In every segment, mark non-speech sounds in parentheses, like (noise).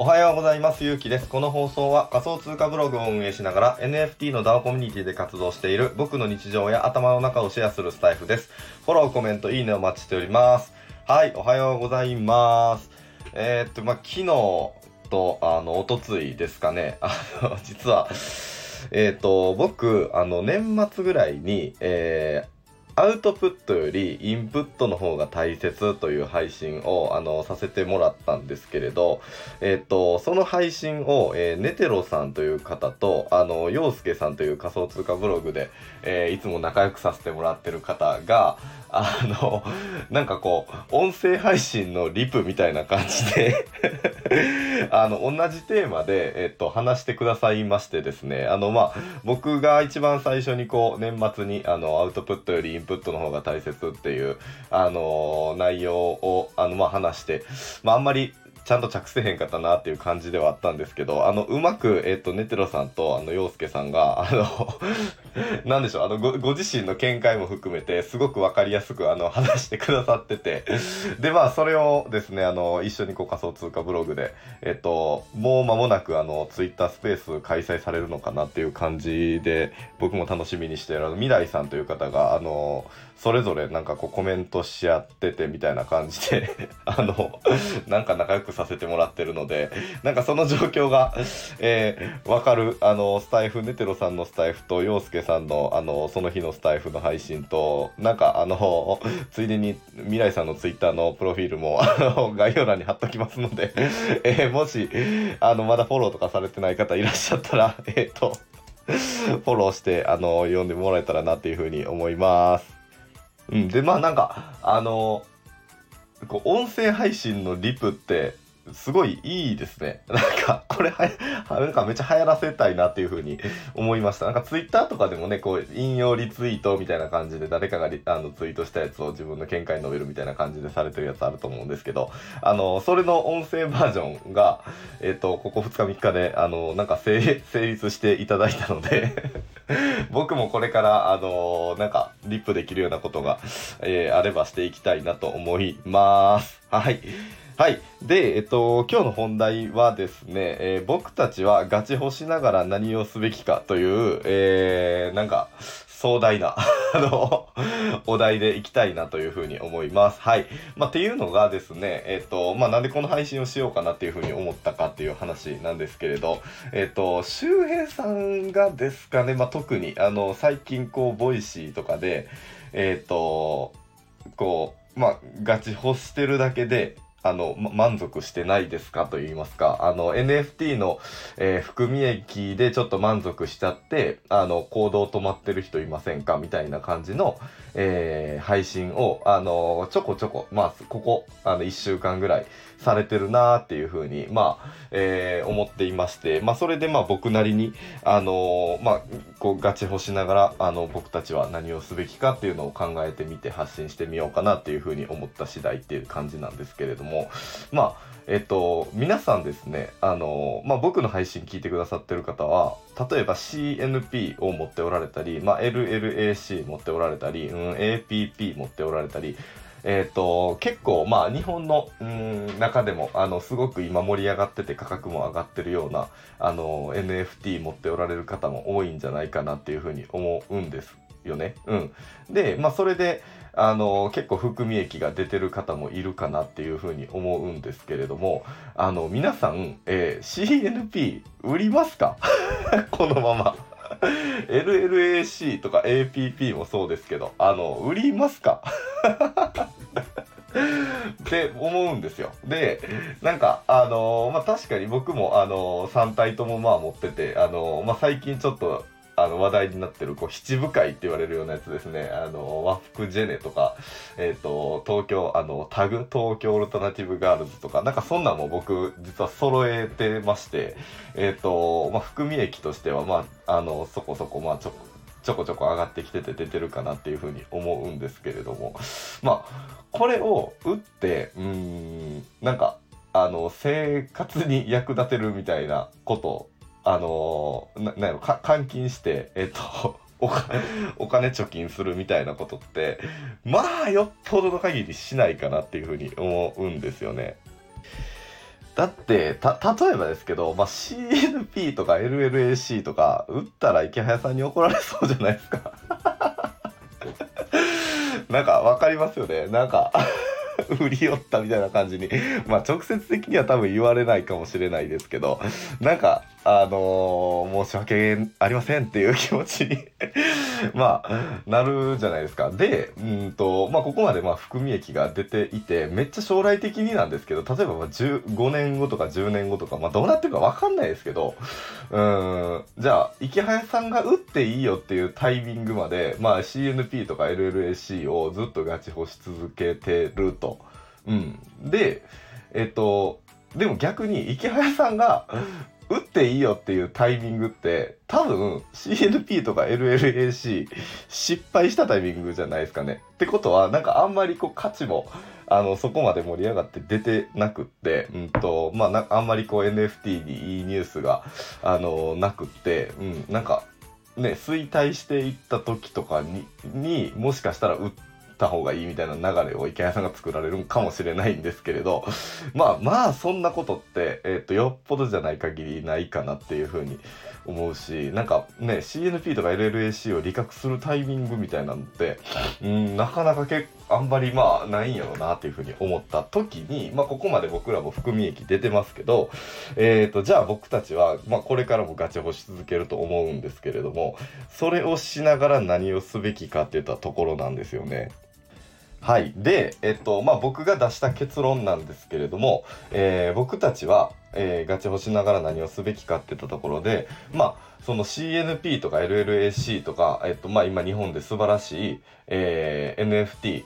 おはようございます。ゆうきです。この放送は仮想通貨ブログを運営しながら NFT の DAO コミュニティで活動している僕の日常や頭の中をシェアするスタイフです。フォロー、コメント、いいねお待ちしております。はい、おはようございます。えー、っと、まあ、昨日と、あの、おとついですかね。あの、実は、えー、っと、僕、あの、年末ぐらいに、えー、アウトプットよりインプットの方が大切という配信をあのさせてもらったんですけれど、えっ、と、その配信を、えーネテロさんという方と、あの、陽介さんという仮想通貨ブログで、えーいつも仲良くさせてもらってる方が、あの、なんかこう、音声配信のリプみたいな感じで、(laughs) あの、同じテーマで、えっと、話してくださいましてですね、あの、まあ、僕が一番最初にこう、年末に、あの、アウトプットよりインプットプットの方が大切っていう、あの、内容を、あの、まあ、話して、まあ、あんまり、ちゃんと着せへんかったなっていう感じではあったんですけど、あの、うまく、えっ、と、ネテロさんと、あの、陽介さんが、あの、(laughs) なんでしょう、あのご、ご自身の見解も含めて、すごくわかりやすく、あの、話してくださってて、で、まあ、それをですね、あの、一緒にこう仮想通貨ブログで、えっと、もう間もなく、あの、ツイッタースペース開催されるのかなっていう感じで、僕も楽しみにしてる、あの、未来さんという方が、あの、それぞれなんかこうコメントし合っててみたいな感じで、(laughs) あの、なんか仲良くさせてもらってるので、なんかその状況が、(laughs) えーわかる、あの、スタイフ、ネテロさんのスタイフと、陽介さんの、あの、その日のスタイフの配信と、なんかあの、(laughs) ついでに未来さんのツイッターのプロフィールも、あの、概要欄に貼っときますので、(laughs) えーもし、あの、まだフォローとかされてない方いらっしゃったら、えっ、と、フォローして、あの、読んでもらえたらなっていうふうに思います。うん、で、まあなんか、あの、こう、音声配信のリプって、すごいいいですね。(laughs) なんか、これはや、なんかめっちゃ流行らせたいなっていうふうに (laughs) 思いました。なんかツイッターとかでもね、こう、引用リツイートみたいな感じで誰かがリあのツイートしたやつを自分の見解に述べるみたいな感じでされてるやつあると思うんですけど、あの、それの音声バージョンが、えっ、と、ここ2日3日で、あの、なんか成成立していただいたので、(laughs) 僕もこれから、あのなんか、リップできるようなことが、えーあればしていきたいなと思います。はい。はい。で、えっと、今日の本題はですね、えー僕たちはガチホしながら何をすべきかという、えーなんか、壮大な、(laughs) あの、お題でいきたいなというふうに思います。はい。まあ、っていうのがですね、えっと、まあ、なんでこの配信をしようかなっていうふうに思ったかっていう話なんですけれど、えっと、周平さんがですかね、まあ、特に、あの、最近こう、 Voicy とかで、えっと、こう、まあ、ガチホしてるだけで、あの、ま満足してないですか？と言いますか、あの、NFT の、えー含み益でちょっと満足しちゃって、あの、行動止まってる人いませんか？みたいな感じの、えー配信を、あの、ちょこちょこ、まあ、ここ、あの、1週間ぐらいされてるなーっていうふうに、まあ、えー思っていまして、まあ、それでまあ、僕なりに、あのまあ、こう、ガチホしながら、あの、僕たちは何をすべきかっていうのを考えてみて発信してみようかなっていうふうに思った次第っていう感じなんですけれども、まあ、えっと、皆さんですね、あの、まあ、僕の配信聞いてくださってる方は、例えば CNP を持っておられたり、まあ、LLAC 持っておられたり、うん、APP 持っておられたり、えっ、と、結構、まあ、日本の、うん、中でも、あの、すごく今盛り上がってて価格も上がってるような、あの、NFT 持っておられる方も多いんじゃないかなっていうふうに思うんですよね。うん。で、まあ、それで、あの、結構含み益が出てる方もいるかなっていうふうに思うんですけれども、あの、皆さん、えー CNP 売りますか？(laughs) このまま。LLAC とか APP もそうですけど、あの、売りますか？(laughs) って思うんですよ。で、なんか、あのーまあ、確かに僕も、あのー、3体ともまあ持ってて、あのーまあ、最近ちょっと、の、話題になってる、こう、七部会って言われるようなやつですね。あの、和服ジェネとか、えっ、と、東京、あの、タグ、東京オルタナティブガールズとか、なんかそんなんも僕、実は揃えてまして、えっ、と、まあ、含み益としては、まあ、あの、そこそこ、まあ、ちょ、ちょこちょこ上がってきてて出てるかなっていうふうに思うんですけれども、まあ、これを打って、うん、なんか、あの、生活に役立てるみたいなこと、あの、な、なんやろ、か換金して、えっと、(laughs) おお金貯金するみたいなことってまあよっぽどの限りしないかなっていうふうに思うんですよね。だってた例えばですけど、まあ、CNP とか LLAC とか打ったら池早さんに怒られそうじゃないですか。(laughs) なんか分かりますよね。なんか (laughs) 売り寄ったみたいな感じに。まあ直接的には多分言われないかもしれないですけどなんかあのー、申し訳ありませんっていう気持ちに (laughs) まあなるじゃないですかでうんとまあここまでまあ含み益が出ていてめっちゃ将来的になんですけど例えばまあ15年後とか10年後とかまあどうなってるか分かんないですけどうんじゃあ池早さんが打っていいよっていうタイミングまでまあ CNP とか LLAC をずっとガチホし続けてると。うん、でえっとでも逆に池早さんが打っていいよっていうタイミングって多分 CNP とか LLAC 失敗したタイミングじゃないですかね。ってことはなんかあんまりこう価値もあのそこまで盛り上がって出てなくって、うんとまあ、あんまりこう NFT にいいニュースがあのなくって、うん、なんかね衰退していった時とかににもしかしたら打ってた方がいいみたいな流れを池谷さんが作られるかもしれないんですけれどまあまあそんなことって、えー、とよっぽどじゃない限りないかなっていうふうに思うしなんかね CNP とか LLAC を利確するタイミングみたいなのってうんなかなか結構あんまりまあないんやろうなっていうふうに思った時に、まあ、ここまで僕らも含み益出てますけど、えーと、じゃあ僕たちは、まあ、これからもガチホし続けると思うんですけれどもそれをしながら何をすべきかっていったところなんですよね。はい。で、えっと、まあ、僕が出した結論なんですけれども、えー、僕たちは、えー、ガチホしながら何をすべきかって言ったところで、まあ、その CNP とか LLAC とか、えっと、まあ、今日本で素晴らしい、えー、NFT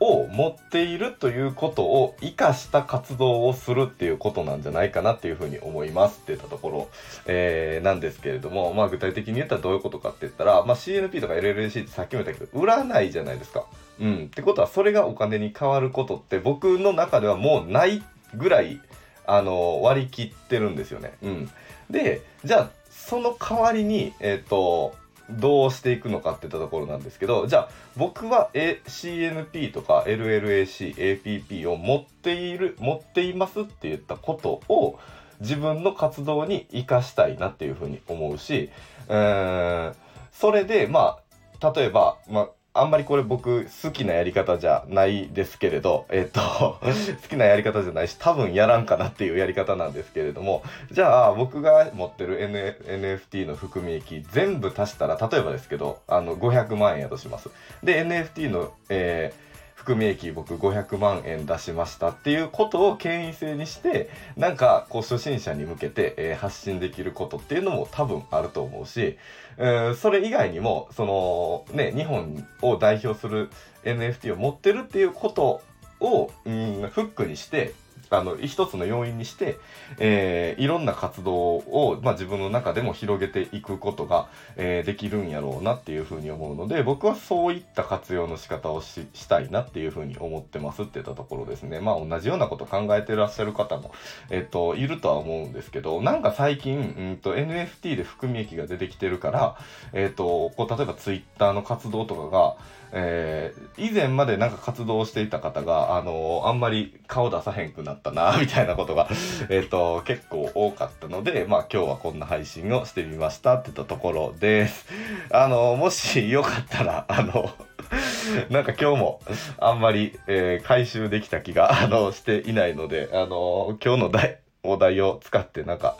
を持っているということを活かした活動をするっていうことなんじゃないかなっていうふうに思いますって言ったところ、えー、なんですけれども、まあ具体的に言ったらどういうことかって言ったら、まあ CNP とか LLAC ってさっきも言ったけど、売らないじゃないですか。うん。ってことはそれがお金に変わることって僕の中ではもうないぐらい、あの、割り切ってるんですよね。うん。で、じゃあ、その代わりに、えっ、ー、と、どうしていくのかっていったところなんですけどじゃあ僕は、A、CNP とか LLAC、APP を持っている持っていますって言ったことを自分の活動に生かしたいなっていうふうに思うし、えー、それでまあ例えば、まあ、あんまりこれ僕好きなやり方じゃないですけれど、えっと、(laughs) 好きなやり方じゃないし、多分やらんかなっていうやり方なんですけれども、じゃあ僕が持ってる、N、NFT の含み益全部足したら、例えばですけど、あの、500万円やとします。で、NFT の、えー含み益僕500万円出しましたっていうことを権威性にしてなんかこう初心者に向けて、えー、発信できることっていうのも多分あると思うし、えー、それ以外にもそのね日本を代表する NFT を持ってるっていうことを、うん、フックにしてあの一つの要因にして、えー、いろんな活動を、まあ、自分の中でも広げていくことが、えー、できるんやろうなっていうふうに思うので僕はそういった活用の仕方をししたいなっていうふうに思ってますって言ったところですね。まあ同じようなこと考えてらっしゃる方も、えっ、といるとは思うんですけどなんか最近、うんと、NFT で含み益が出てきてるから、えっ、とこう例えば Twitter の活動とかがえー、以前までなんか活動していた方が、あの、あんまり顔出さへんくなってったな、みたいなことが (laughs) えっと、結構多かったので、まあ今日はこんな配信をしてみましたって言ったところです。(laughs) あの、もしよかったら、あの、(laughs) なんか今日もあんまり、えー、回収できた気が、あの、していないので、あの今日の題、お題を使ってなんか、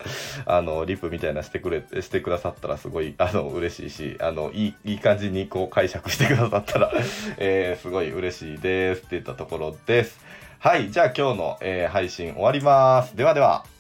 あの、リプみたいなしてくれ、してくださったらすごい、あの、嬉しいし、あの、いい、いい感じにこう解釈してくださったらえー、すごい嬉しいですって言ったところです。はい、じゃあ今日の、えー、配信終わります。ではでは。